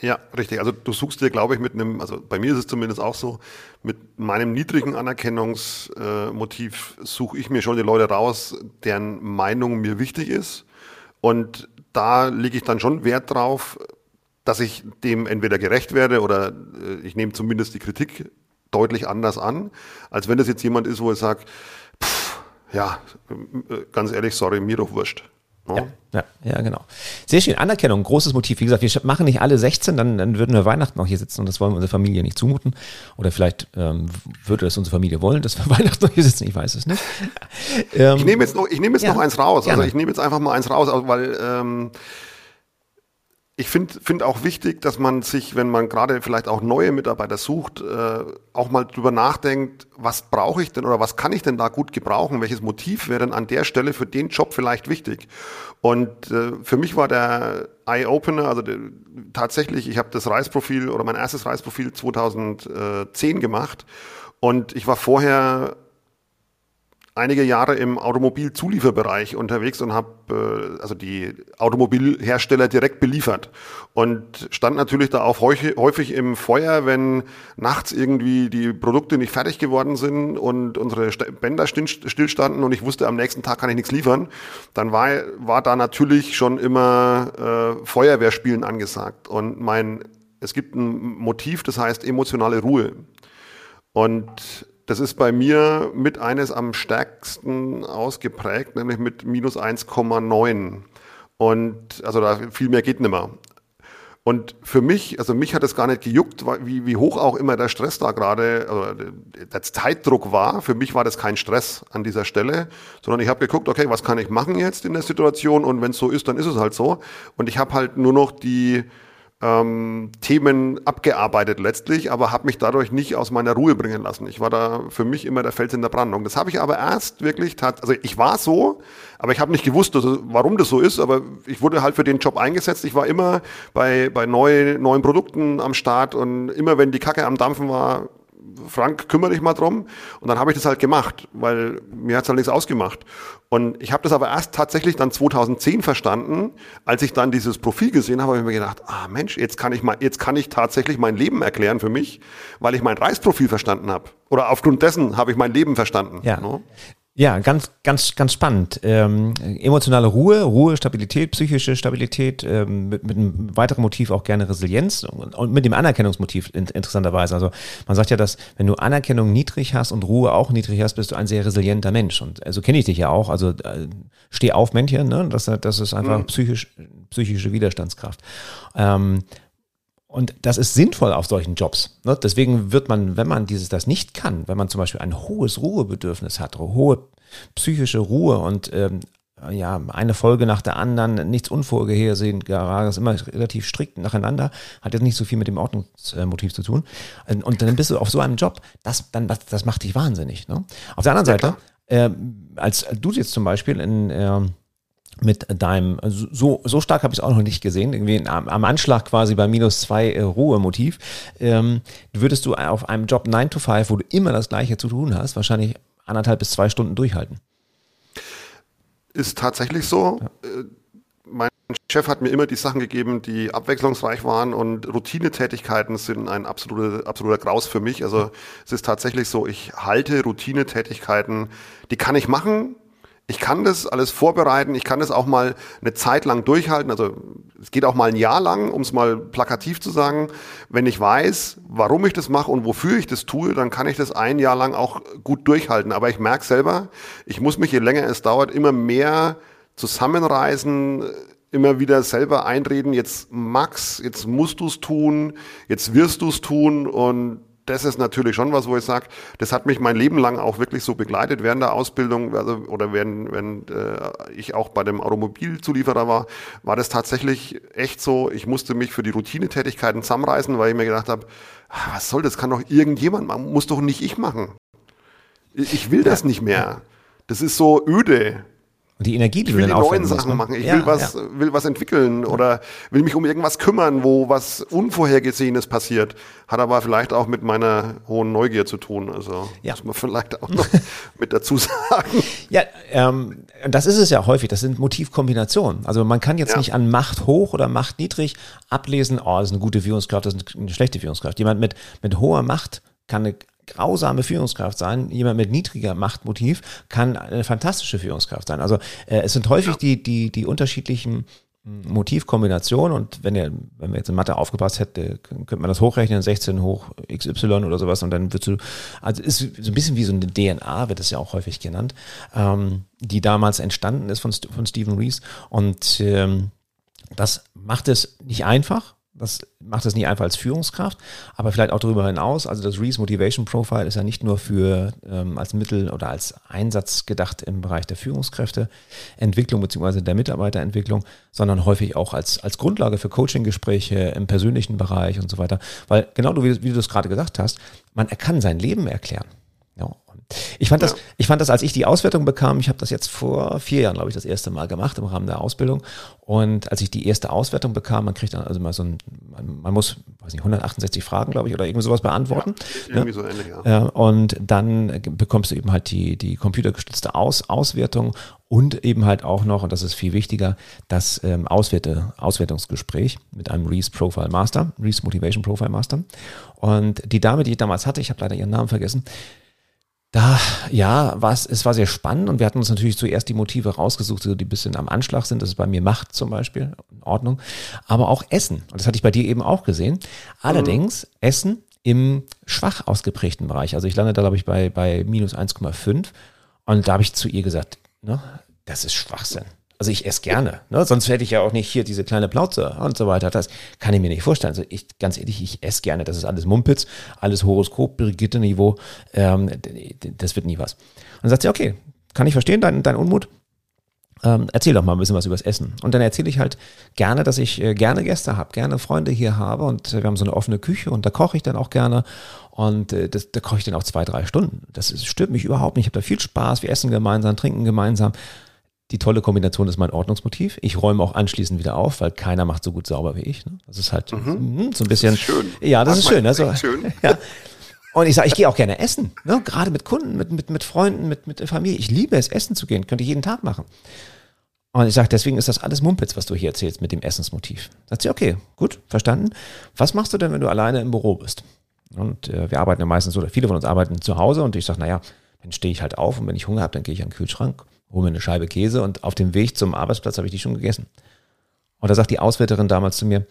Ja, richtig. Also du suchst dir, glaube ich, mit einem, also bei mir ist es zumindest auch so, mit meinem niedrigen Anerkennungsmotiv suche ich mir schon die Leute raus, deren Meinung mir wichtig ist. Und da lege ich dann schon Wert drauf, dass ich dem entweder gerecht werde oder äh, ich nehme zumindest die Kritik deutlich anders an, als wenn das jetzt jemand ist, wo ich sage, ja, äh, ganz ehrlich, sorry, mir doch wurscht. Ja, ja, ja, genau. Sehr schön. Anerkennung, großes Motiv. Wie gesagt, wir machen nicht alle 16, dann, dann würden wir Weihnachten auch hier sitzen und das wollen wir unserer Familie nicht zumuten. Oder vielleicht ähm, würde das unsere Familie wollen, dass wir Weihnachten noch hier sitzen, ich weiß es nicht. Ähm, ich nehme jetzt noch, ich nehme jetzt ja, noch eins raus. Also gerne. Also ich nehme jetzt einfach mal eins raus, weil ähm, ich finde find auch wichtig, dass man sich, wenn man gerade vielleicht auch neue Mitarbeiter sucht, äh, auch mal drüber nachdenkt, was brauche ich denn oder was kann ich denn da gut gebrauchen? Welches Motiv wäre denn an der Stelle für den Job vielleicht wichtig? Und äh, für mich war der Eye-Opener, also der, tatsächlich, ich habe das Reisprofil oder mein erstes Reisprofil 2010 gemacht und ich war vorher einige Jahre im Automobilzulieferbereich unterwegs und habe äh, also die Automobilhersteller direkt beliefert und stand natürlich da auch häufig, im Feuer, wenn nachts irgendwie die Produkte nicht fertig geworden sind und unsere Bänder stillstanden und ich wusste, am nächsten Tag kann ich nichts liefern, dann war, war da natürlich schon immer äh, Feuerwehrspielen angesagt und mein es gibt ein Motiv, das heißt emotionale Ruhe. Und das ist bei mir mit eines am stärksten ausgeprägt, nämlich mit minus 1,9. Und also da viel mehr geht nicht mehr. Und für mich, also mich hat es gar nicht gejuckt, wie, wie hoch auch immer der Stress da gerade, also der Zeitdruck war. Für mich war das kein Stress an dieser Stelle, sondern ich habe geguckt, okay, was kann ich machen jetzt in der Situation? Und wenn es so ist, dann ist es halt so. Und ich habe halt nur noch die ähm, Themen abgearbeitet letztlich, aber habe mich dadurch nicht aus meiner Ruhe bringen lassen. Ich war da für mich immer der Fels in der Brandung. Das habe ich aber erst wirklich, also ich war so, aber ich habe nicht gewusst, also warum das so ist, aber ich wurde halt für den Job eingesetzt. Ich war immer bei, bei neu, neuen Produkten am Start und immer wenn die Kacke am Dampfen war, Frank, kümmere dich mal drum. Und dann habe ich das halt gemacht, weil mir hat's halt nichts ausgemacht. Und ich habe das aber erst tatsächlich dann 2010 verstanden, als ich dann dieses Profil gesehen habe, habe ich mir gedacht, ah Mensch, jetzt kann ich mal, jetzt kann ich tatsächlich mein Leben erklären für mich, weil ich mein Reisprofil verstanden habe. Oder aufgrund dessen habe ich mein Leben verstanden. Ja. No? Ja, ganz, ganz, ganz spannend. Ähm, emotionale Ruhe, Ruhe, Stabilität, psychische Stabilität, ähm, mit, mit einem weiteren Motiv auch gerne Resilienz und, und mit dem Anerkennungsmotiv in, interessanterweise. Also man sagt ja, dass wenn du Anerkennung niedrig hast und Ruhe auch niedrig hast, bist du ein sehr resilienter Mensch. Und so also kenne ich dich ja auch. Also äh, steh auf, Männchen, ne? Das, das ist einfach mhm. psychisch, psychische Widerstandskraft. Ähm, und das ist sinnvoll auf solchen Jobs. Ne? Deswegen wird man, wenn man dieses das nicht kann, wenn man zum Beispiel ein hohes Ruhebedürfnis hat, hohe psychische Ruhe und ähm, äh, ja, eine Folge nach der anderen, nichts Unvorhergesehenes, immer relativ strikt nacheinander, hat jetzt nicht so viel mit dem Ordnungsmotiv zu tun. Und dann bist du auf so einem Job, das, dann, das, das macht dich wahnsinnig. Ne? Auf der anderen Seite, äh, als du jetzt zum Beispiel in, äh, mit deinem, so, so stark habe ich es auch noch nicht gesehen, irgendwie am, am Anschlag quasi bei minus zwei äh, Ruhemotiv, ähm, würdest du auf einem Job 9 to 5, wo du immer das Gleiche zu tun hast, wahrscheinlich anderthalb bis zwei Stunden durchhalten. Ist tatsächlich so. Ja. Äh, mein Chef hat mir immer die Sachen gegeben, die abwechslungsreich waren und Routinetätigkeiten sind ein absoluter, absoluter Graus für mich. Also es ist tatsächlich so, ich halte Routinetätigkeiten, die kann ich machen, ich kann das alles vorbereiten, ich kann das auch mal eine Zeit lang durchhalten. Also es geht auch mal ein Jahr lang, um es mal plakativ zu sagen. Wenn ich weiß, warum ich das mache und wofür ich das tue, dann kann ich das ein Jahr lang auch gut durchhalten. Aber ich merke selber, ich muss mich, je länger es dauert, immer mehr zusammenreißen, immer wieder selber einreden, jetzt Max, jetzt musst du es tun, jetzt wirst du es tun und das ist natürlich schon was, wo ich sage, das hat mich mein Leben lang auch wirklich so begleitet während der Ausbildung also, oder während, während äh, ich auch bei dem Automobilzulieferer war, war das tatsächlich echt so, ich musste mich für die Routinetätigkeiten zusammenreißen, weil ich mir gedacht habe, ah, was soll das, kann doch irgendjemand machen, muss doch nicht ich machen. Ich will das nicht mehr. Das ist so öde. Und die Energie, die ich will die neuen Sachen ne? machen. Ich ja, will was, ja. will was entwickeln oder will mich um irgendwas kümmern, wo was Unvorhergesehenes passiert. Hat aber vielleicht auch mit meiner hohen Neugier zu tun. Also ja. muss man vielleicht auch noch mit dazu sagen. Ja, ähm, das ist es ja häufig. Das sind Motivkombinationen. Also man kann jetzt nicht an Macht hoch oder Macht niedrig ablesen, oh, das ist eine gute Führungskraft, das ist eine schlechte Führungskraft. Jemand mit, mit hoher Macht kann eine grausame Führungskraft sein. Jemand mit niedriger Machtmotiv kann eine fantastische Führungskraft sein. Also äh, es sind häufig die, die, die unterschiedlichen hm, Motivkombinationen und wenn ihr, wenn wir jetzt in Mathe aufgepasst hätte, könnte man das hochrechnen, 16 hoch XY oder sowas und dann wird du, also ist so ein bisschen wie so eine DNA, wird das ja auch häufig genannt, ähm, die damals entstanden ist von, von Stephen Rees und ähm, das macht es nicht einfach, das macht es nicht einfach als Führungskraft, aber vielleicht auch darüber hinaus. Also das Reese Motivation Profile ist ja nicht nur für ähm, als Mittel oder als Einsatz gedacht im Bereich der Führungskräfteentwicklung beziehungsweise der Mitarbeiterentwicklung, sondern häufig auch als, als Grundlage für Coachinggespräche im persönlichen Bereich und so weiter. Weil genau wie, wie du es gerade gesagt hast, man kann sein Leben erklären. Ja, ich fand, ja. das, ich fand das, als ich die Auswertung bekam, ich habe das jetzt vor vier Jahren, glaube ich, das erste Mal gemacht im Rahmen der Ausbildung. Und als ich die erste Auswertung bekam, man kriegt dann also mal so ein, man, muss, weiß nicht, 168 Fragen, glaube ich, oder irgendwie sowas beantworten. Ja, irgendwie ja? so ähnlich, ja. Und dann bekommst du eben halt die, die computergestützte Aus, Auswertung und eben halt auch noch, und das ist viel wichtiger, das ähm, Auswerte, Auswertungsgespräch mit einem Reese Profile Master, Reese Motivation Profile Master. Und die Dame, die ich damals hatte, ich habe leider ihren Namen vergessen, da, ja, was, es war sehr spannend und wir hatten uns natürlich zuerst die Motive rausgesucht, die ein bisschen am Anschlag sind. Das ist bei mir Macht zum Beispiel, in Ordnung. Aber auch Essen. Und das hatte ich bei dir eben auch gesehen. Allerdings mhm. Essen im schwach ausgeprägten Bereich. Also ich lande da, glaube ich, bei, bei minus 1,5. Und da habe ich zu ihr gesagt, ne, das ist Schwachsinn. Also ich esse gerne, ne? sonst hätte ich ja auch nicht hier diese kleine Plauze und so weiter. Das kann ich mir nicht vorstellen. Also ich, ganz ehrlich, ich esse gerne. Das ist alles Mumpitz, alles Horoskop, Brigitte-Niveau. Ähm, das wird nie was. Und dann sagt sie, okay, kann ich verstehen, dein, dein Unmut. Ähm, erzähl doch mal ein bisschen was übers Essen. Und dann erzähle ich halt gerne, dass ich äh, gerne Gäste habe, gerne Freunde hier habe und äh, wir haben so eine offene Küche und da koche ich dann auch gerne und äh, das, da koche ich dann auch zwei, drei Stunden. Das, das stört mich überhaupt nicht. Ich habe da viel Spaß. Wir essen gemeinsam, trinken gemeinsam die tolle Kombination ist mein Ordnungsmotiv. Ich räume auch anschließend wieder auf, weil keiner macht so gut sauber wie ich. Ne? Das ist halt mhm. so ein bisschen. Das ist schön. Ja, das, das ist schön. Also, schön. Ja. Und ich sage, ich gehe auch gerne essen. Ne? Gerade mit Kunden, mit, mit, mit Freunden, mit, mit Familie. Ich liebe es, essen zu gehen. Könnte ich jeden Tag machen. Und ich sage, deswegen ist das alles Mumpitz, was du hier erzählst mit dem Essensmotiv. Sagt sie, okay, gut, verstanden. Was machst du denn, wenn du alleine im Büro bist? Und äh, wir arbeiten ja meistens, oder viele von uns arbeiten zu Hause und ich sage, naja, dann stehe ich halt auf und wenn ich Hunger habe, dann gehe ich an den Kühlschrank hole mir eine Scheibe Käse und auf dem Weg zum Arbeitsplatz habe ich die schon gegessen. Und da sagt die Auswärterin damals zu mir,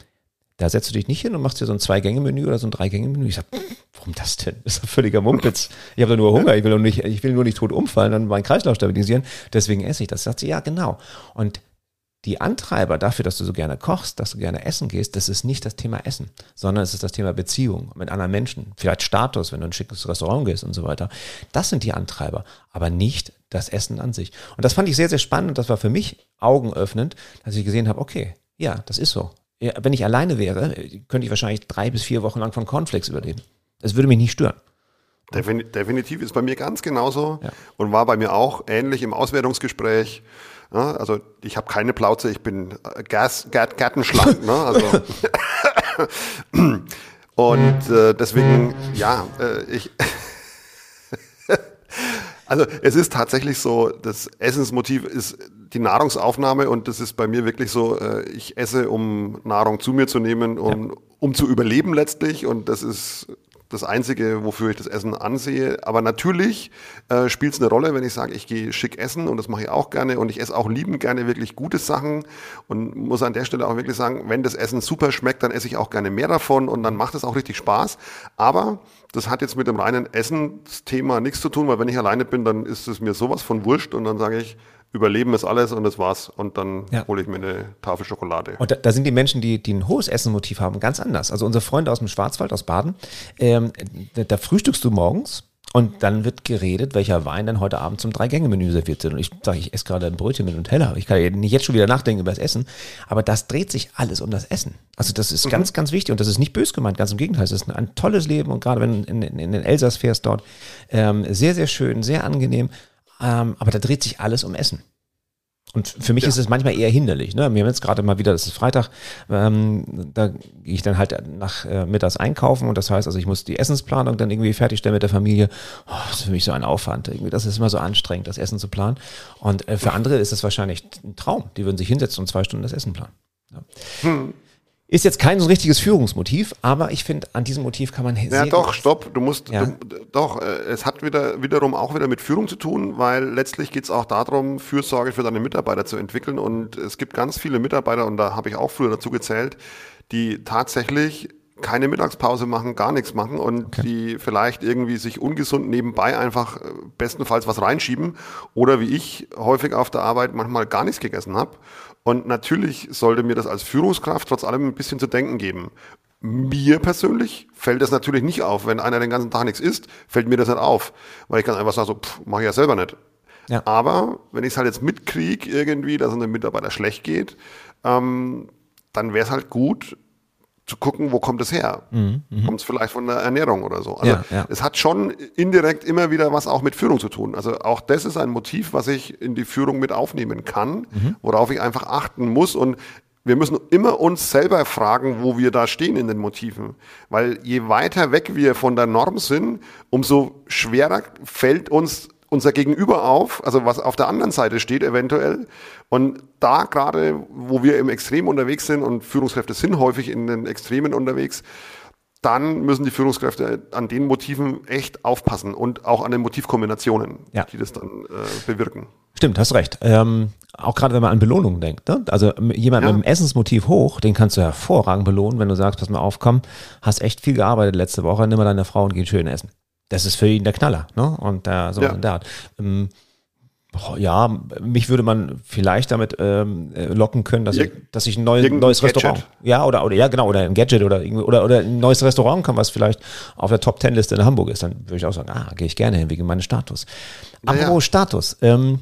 da setzt du dich nicht hin und machst dir so ein Zwei-Gänge-Menü oder so ein Drei-Gänge-Menü. Ich sag, warum das denn? Das ist doch völliger Mumpitz. Ich habe doch nur Hunger, ich will, nur nicht, ich will nur nicht tot umfallen und meinen Kreislauf stabilisieren. Deswegen esse ich das. Sagt sie, ja, genau. Und die Antreiber dafür, dass du so gerne kochst, dass du gerne essen gehst, das ist nicht das Thema Essen, sondern es ist das Thema Beziehung mit anderen Menschen, vielleicht Status, wenn du in ein schickes Restaurant gehst und so weiter. Das sind die Antreiber, aber nicht das Essen an sich. Und das fand ich sehr, sehr spannend und das war für mich augenöffnend, dass ich gesehen habe, okay, ja, das ist so. Ja, wenn ich alleine wäre, könnte ich wahrscheinlich drei bis vier Wochen lang von Cornflakes überleben. Das würde mich nicht stören. Definitiv ist bei mir ganz genauso ja. und war bei mir auch ähnlich im Auswertungsgespräch. Ja, also ich habe keine Plauze, ich bin äh, Gas, Gärten, Gärtenschlank. ne? also und äh, deswegen, ja, äh, ich. also es ist tatsächlich so, das Essensmotiv ist die Nahrungsaufnahme und das ist bei mir wirklich so, äh, ich esse, um Nahrung zu mir zu nehmen, um, ja. um zu überleben letztlich und das ist das Einzige, wofür ich das Essen ansehe. Aber natürlich äh, spielt es eine Rolle, wenn ich sage, ich gehe schick essen und das mache ich auch gerne und ich esse auch liebend gerne wirklich gute Sachen und muss an der Stelle auch wirklich sagen, wenn das Essen super schmeckt, dann esse ich auch gerne mehr davon und dann macht es auch richtig Spaß. Aber das hat jetzt mit dem reinen Essensthema nichts zu tun, weil wenn ich alleine bin, dann ist es mir sowas von wurscht und dann sage ich, Überleben ist alles und das war's. Und dann ja. hole ich mir eine Tafel Schokolade. Und da, da, sind die Menschen, die, die ein hohes Essenmotiv haben, ganz anders. Also unser Freund aus dem Schwarzwald, aus Baden, ähm, da, da frühstückst du morgens und dann wird geredet, welcher Wein dann heute Abend zum Drei-Gänge-Menü serviert wird. Und ich sage, ich esse gerade ein Brötchen mit Nutella. Ich kann ja nicht jetzt schon wieder nachdenken über das Essen. Aber das dreht sich alles um das Essen. Also das ist mhm. ganz, ganz wichtig. Und das ist nicht bös gemeint, ganz im Gegenteil. Es ist ein, ein tolles Leben. Und gerade wenn du in, in, in den Elsass fährst dort, ähm, sehr, sehr schön, sehr angenehm. Ähm, aber da dreht sich alles um Essen. Und für mich ja. ist es manchmal eher hinderlich. Ne? Wir haben jetzt gerade mal wieder, das ist Freitag, ähm, da gehe ich dann halt nach äh, mittags einkaufen und das heißt, also ich muss die Essensplanung dann irgendwie fertigstellen mit der Familie. Oh, das ist für mich so ein Aufwand. Irgendwie, das ist immer so anstrengend, das Essen zu planen. Und äh, für andere ist es wahrscheinlich ein Traum. Die würden sich hinsetzen und zwei Stunden das Essen planen. Ja. Hm. Ist jetzt kein so richtiges Führungsmotiv, aber ich finde, an diesem Motiv kann man Ja, doch, stopp. Du musst, ja. du, doch, äh, es hat wieder, wiederum auch wieder mit Führung zu tun, weil letztlich geht es auch darum, Fürsorge für deine Mitarbeiter zu entwickeln. Und es gibt ganz viele Mitarbeiter, und da habe ich auch früher dazu gezählt, die tatsächlich keine Mittagspause machen, gar nichts machen und okay. die vielleicht irgendwie sich ungesund nebenbei einfach äh, bestenfalls was reinschieben oder wie ich häufig auf der Arbeit manchmal gar nichts gegessen habe und natürlich sollte mir das als Führungskraft trotz allem ein bisschen zu denken geben. Mir persönlich fällt das natürlich nicht auf. Wenn einer den ganzen Tag nichts isst, fällt mir das nicht auf. Weil ich kann einfach sagen, so, pff, mach ich ja selber nicht. Ja. Aber wenn ich es halt jetzt mitkriege, irgendwie, dass es einem Mitarbeiter schlecht geht, ähm, dann wäre es halt gut, zu gucken, wo kommt es her? Mhm, mhm. Kommt es vielleicht von der Ernährung oder so? Also ja, ja. es hat schon indirekt immer wieder was auch mit Führung zu tun. Also auch das ist ein Motiv, was ich in die Führung mit aufnehmen kann, mhm. worauf ich einfach achten muss. Und wir müssen immer uns selber fragen, wo wir da stehen in den Motiven. Weil je weiter weg wir von der Norm sind, umso schwerer fällt uns unser Gegenüber auf, also was auf der anderen Seite steht eventuell. Und da gerade, wo wir im Extrem unterwegs sind und Führungskräfte sind häufig in den Extremen unterwegs, dann müssen die Führungskräfte an den Motiven echt aufpassen und auch an den Motivkombinationen, ja. die das dann äh, bewirken. Stimmt, hast recht. Ähm, auch gerade wenn man an Belohnungen denkt. Ne? Also jemand ja. mit einem Essensmotiv hoch, den kannst du hervorragend belohnen, wenn du sagst, pass mal auf, komm, hast echt viel gearbeitet letzte Woche, nimm mal deine Frau und geh schön essen das ist für ihn der Knaller, ne? Und da so ja. der Art. Ähm, ja, mich würde man vielleicht damit ähm, äh, locken können, dass, ich, dass ich ein neues, neues Restaurant, ja oder oder ja genau oder ein Gadget oder oder oder ein neues Restaurant kann, was vielleicht auf der Top Ten Liste in Hamburg ist, dann würde ich auch sagen, ah, gehe ich gerne hin wegen meines Status. Aber ja. Status. Ähm,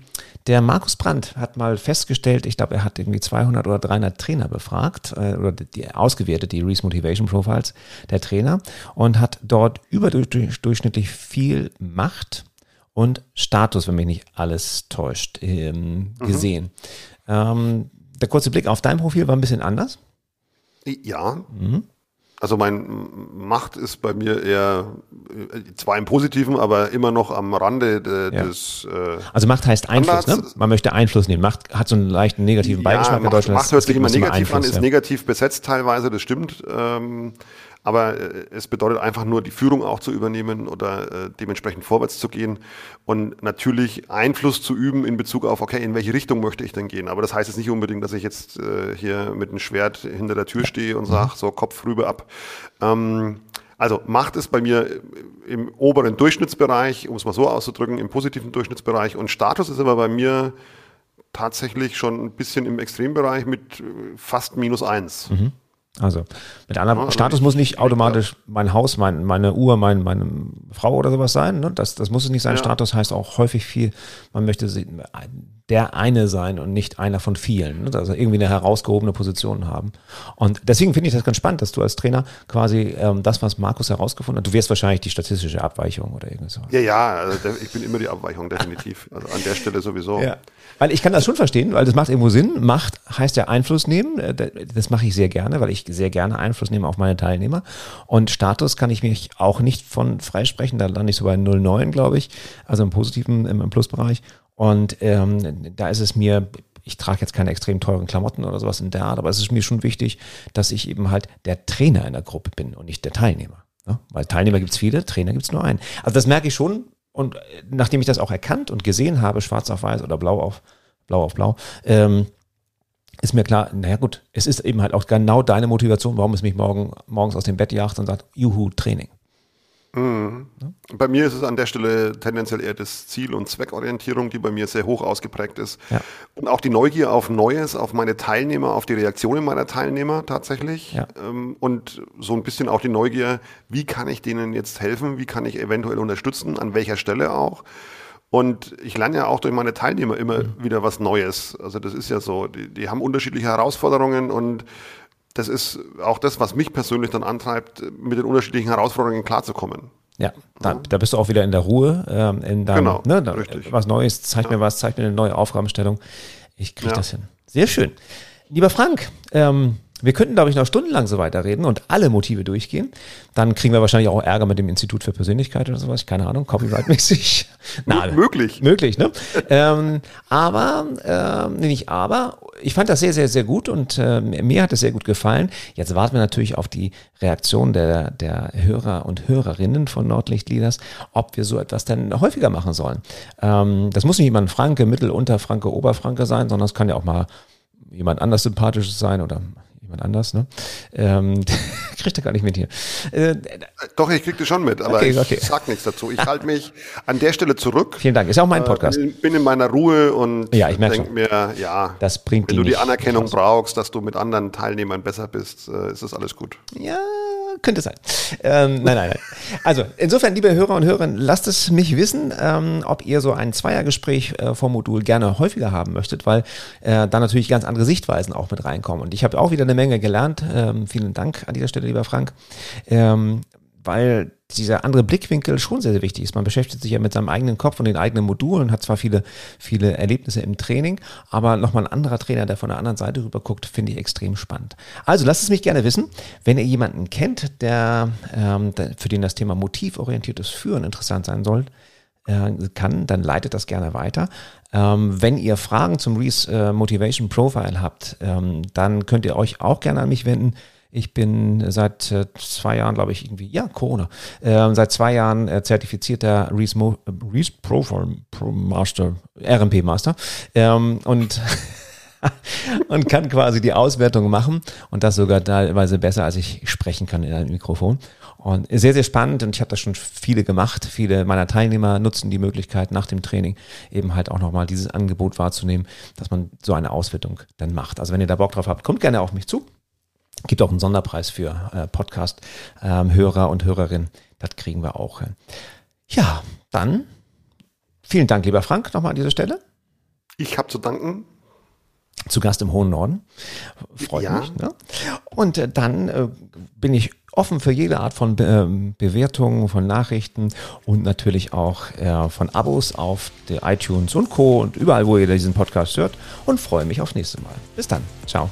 der Markus Brandt hat mal festgestellt, ich glaube, er hat irgendwie 200 oder 300 Trainer befragt äh, oder die, ausgewertet, die Reese Motivation Profiles der Trainer und hat dort überdurchschnittlich viel Macht und Status, wenn mich nicht alles täuscht, ähm, mhm. gesehen. Ähm, der kurze Blick auf dein Profil war ein bisschen anders. Ja. Mhm. Also mein Macht ist bei mir eher äh, zwar im Positiven, aber immer noch am Rande de, ja. des. Äh, also Macht heißt Einfluss, ne? Man möchte Einfluss nehmen. Macht hat so einen leichten negativen Beigeschmack ja, in Deutschland. Macht hört sich immer negativ an, ist ja. negativ besetzt teilweise, das stimmt. Ähm, aber äh, es bedeutet einfach nur, die Führung auch zu übernehmen oder äh, dementsprechend vorwärts zu gehen und natürlich Einfluss zu üben in Bezug auf, okay, in welche Richtung möchte ich denn gehen. Aber das heißt jetzt nicht unbedingt, dass ich jetzt äh, hier mit einem Schwert hinter der Tür stehe und sage, so Kopf rüber ab. Ähm, also Macht ist bei mir im oberen Durchschnittsbereich, um es mal so auszudrücken, im positiven Durchschnittsbereich und Status ist aber bei mir tatsächlich schon ein bisschen im Extrembereich mit fast minus eins. Mhm. Also mit anderem ja, Status muss nicht automatisch mein Haus, mein, meine Uhr, mein, meine Frau oder sowas sein. Ne? Das, das muss es nicht sein. Ja. Status heißt auch häufig viel, man möchte der eine sein und nicht einer von vielen. Ne? Also irgendwie eine herausgehobene Position haben. Und deswegen finde ich das ganz spannend, dass du als Trainer quasi ähm, das, was Markus herausgefunden hat, du wirst wahrscheinlich die statistische Abweichung oder irgendwas. Ja, ja, also ich bin immer die Abweichung, definitiv. Also an der Stelle sowieso. Ja. Weil ich kann das schon verstehen, weil das macht irgendwo Sinn. Macht heißt ja Einfluss nehmen. Äh, das mache ich sehr gerne, weil ich sehr gerne Einfluss nehme auf meine Teilnehmer. Und Status kann ich mich auch nicht von freisprechen. Da lande ich so bei 0,9, glaube ich. Also im positiven, im, Plusbereich. Und ähm, da ist es mir, ich trage jetzt keine extrem teuren Klamotten oder sowas in der Art, aber es ist mir schon wichtig, dass ich eben halt der Trainer in der Gruppe bin und nicht der Teilnehmer. Ja? Weil Teilnehmer gibt es viele, Trainer gibt es nur einen. Also das merke ich schon, und nachdem ich das auch erkannt und gesehen habe, schwarz auf weiß oder blau auf blau, auf blau ähm, ist mir klar, naja gut, es ist eben halt auch genau deine Motivation, warum es mich morgen, morgens aus dem Bett jagt und sagt, juhu, Training. Mhm. Bei mir ist es an der Stelle tendenziell eher das Ziel- und Zweckorientierung, die bei mir sehr hoch ausgeprägt ist. Ja. Und auch die Neugier auf Neues, auf meine Teilnehmer, auf die Reaktionen meiner Teilnehmer tatsächlich. Ja. Ähm, und so ein bisschen auch die Neugier, wie kann ich denen jetzt helfen, wie kann ich eventuell unterstützen, an welcher Stelle auch. Und ich lerne ja auch durch meine Teilnehmer immer mhm. wieder was Neues. Also das ist ja so, die, die haben unterschiedliche Herausforderungen und das ist auch das, was mich persönlich dann antreibt, mit den unterschiedlichen Herausforderungen klarzukommen. Ja, da, da bist du auch wieder in der Ruhe, ähm, in deinem, genau, ne, da, was Neues, zeig ja. mir was, zeig mir eine neue Aufgabenstellung. Ich kriege ja. das hin. Sehr schön. Lieber Frank, ähm, wir könnten, glaube ich, noch stundenlang so weiterreden und alle Motive durchgehen. Dann kriegen wir wahrscheinlich auch Ärger mit dem Institut für Persönlichkeit oder sowas. Keine Ahnung, copyright-mäßig. Na, möglich. Möglich, ne? ähm, aber, ähm, nicht aber, ich fand das sehr, sehr, sehr gut und äh, mir hat es sehr gut gefallen. Jetzt warten wir natürlich auf die Reaktion der, der Hörer und Hörerinnen von Nordlicht-Leaders, ob wir so etwas denn häufiger machen sollen. Ähm, das muss nicht immer ein Franke, Mittel, Unterfranke, Oberfranke sein, sondern es kann ja auch mal jemand anders sympathisches sein oder jemand anders, ne? Ähm, kriegt er gar nicht mit hier. Äh, Doch, ich krieg das schon mit, aber okay, okay. ich sag nichts dazu. Ich halte mich an der Stelle zurück. Vielen Dank, ist ja auch mein äh, Podcast. Äh, bin in meiner Ruhe und ja, ich denke mir, ja, das bringt wenn du die Anerkennung brauchst, dass du mit anderen Teilnehmern besser bist, äh, ist das alles gut. Ja, könnte sein. Ähm, nein, nein, nein. Also insofern, liebe Hörer und Hörerinnen, lasst es mich wissen, ähm, ob ihr so ein Zweiergespräch äh, vom Modul gerne häufiger haben möchtet, weil äh, da natürlich ganz andere Sichtweisen auch mit reinkommen. Und ich habe auch wieder eine Menge gelernt. Ähm, vielen Dank an dieser Stelle, lieber Frank. Ähm, weil dieser andere Blickwinkel schon sehr, sehr wichtig ist. Man beschäftigt sich ja mit seinem eigenen Kopf und den eigenen Modulen, hat zwar viele, viele Erlebnisse im Training, aber nochmal ein anderer Trainer, der von der anderen Seite rüber guckt, finde ich extrem spannend. Also lasst es mich gerne wissen, wenn ihr jemanden kennt, der, ähm, der für den das Thema motivorientiertes Führen interessant sein soll, äh, kann, dann leitet das gerne weiter. Ähm, wenn ihr Fragen zum Reese äh, Motivation Profile habt, ähm, dann könnt ihr euch auch gerne an mich wenden. Ich bin seit äh, zwei Jahren, glaube ich, irgendwie, ja, Corona, äh, seit zwei Jahren äh, zertifizierter Reese, Mo Reese Profile Pro Master, RMP Master. Ähm, und und kann quasi die Auswertung machen und das sogar teilweise besser, als ich sprechen kann in einem Mikrofon. Und sehr, sehr spannend und ich habe das schon viele gemacht. Viele meiner Teilnehmer nutzen die Möglichkeit nach dem Training eben halt auch nochmal dieses Angebot wahrzunehmen, dass man so eine Auswertung dann macht. Also wenn ihr da Bock drauf habt, kommt gerne auf mich zu. Gibt auch einen Sonderpreis für äh, Podcast-Hörer ähm, und Hörerinnen. Das kriegen wir auch. Ja, dann vielen Dank, lieber Frank, nochmal an dieser Stelle. Ich habe zu danken zu Gast im hohen Norden. Freut ja. mich. Ne? Und äh, dann äh, bin ich offen für jede Art von Be ähm, Bewertungen, von Nachrichten und natürlich auch äh, von Abos auf iTunes und Co. und überall, wo ihr diesen Podcast hört und freue mich aufs nächste Mal. Bis dann. Ciao.